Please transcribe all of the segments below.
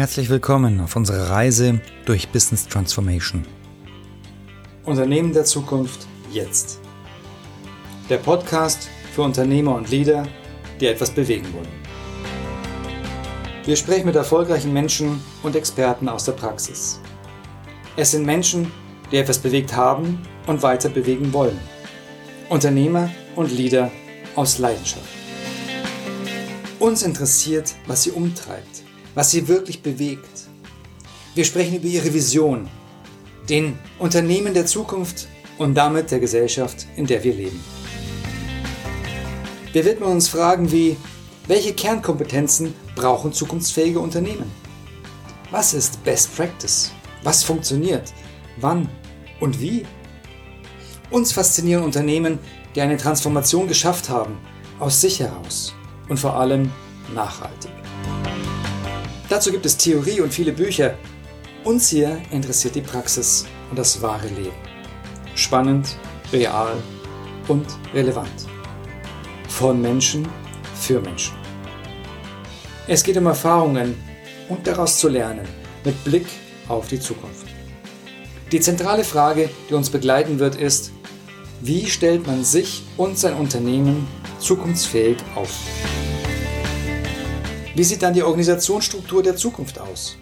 Herzlich willkommen auf unserer Reise durch Business Transformation. Unternehmen der Zukunft jetzt. Der Podcast für Unternehmer und Leader, die etwas bewegen wollen. Wir sprechen mit erfolgreichen Menschen und Experten aus der Praxis. Es sind Menschen, die etwas bewegt haben und weiter bewegen wollen. Unternehmer und Leader aus Leidenschaft. Uns interessiert, was sie umtreibt, was sie wirklich bewegt. Wir sprechen über ihre Vision, den Unternehmen der Zukunft und damit der Gesellschaft, in der wir leben. Wir widmen uns Fragen wie, welche Kernkompetenzen brauchen zukunftsfähige Unternehmen? Was ist Best Practice? Was funktioniert? Wann und wie? Uns faszinieren Unternehmen, die eine Transformation geschafft haben, aus sich heraus und vor allem nachhaltig. Dazu gibt es Theorie und viele Bücher. Uns hier interessiert die Praxis und das wahre Leben. Spannend, real und relevant. Von Menschen für Menschen. Es geht um Erfahrungen und daraus zu lernen, mit Blick auf die Zukunft. Die zentrale Frage, die uns begleiten wird, ist, wie stellt man sich und sein Unternehmen zukunftsfähig auf? Wie sieht dann die Organisationsstruktur der Zukunft aus?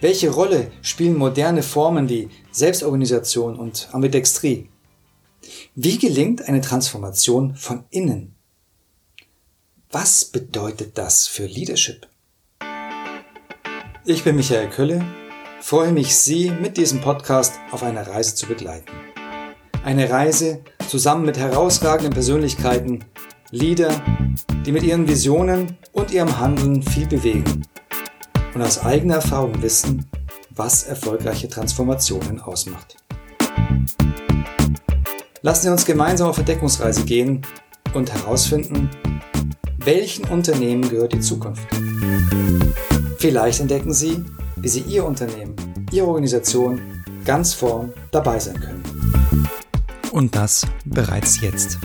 Welche Rolle spielen moderne Formen wie Selbstorganisation und Ambidextrie? Wie gelingt eine Transformation von innen? Was bedeutet das für Leadership? Ich bin Michael Kölle, freue mich, Sie mit diesem Podcast auf eine Reise zu begleiten. Eine Reise zusammen mit herausragenden Persönlichkeiten, Leader, die mit ihren Visionen und ihrem Handeln viel bewegen und aus eigener Erfahrung wissen, was erfolgreiche Transformationen ausmacht. Lassen Sie uns gemeinsam auf Entdeckungsreise gehen und herausfinden, welchen Unternehmen gehört die Zukunft. Vielleicht entdecken Sie, wie Sie Ihr Unternehmen, Ihre Organisation ganz vorn dabei sein können. Und das bereits jetzt.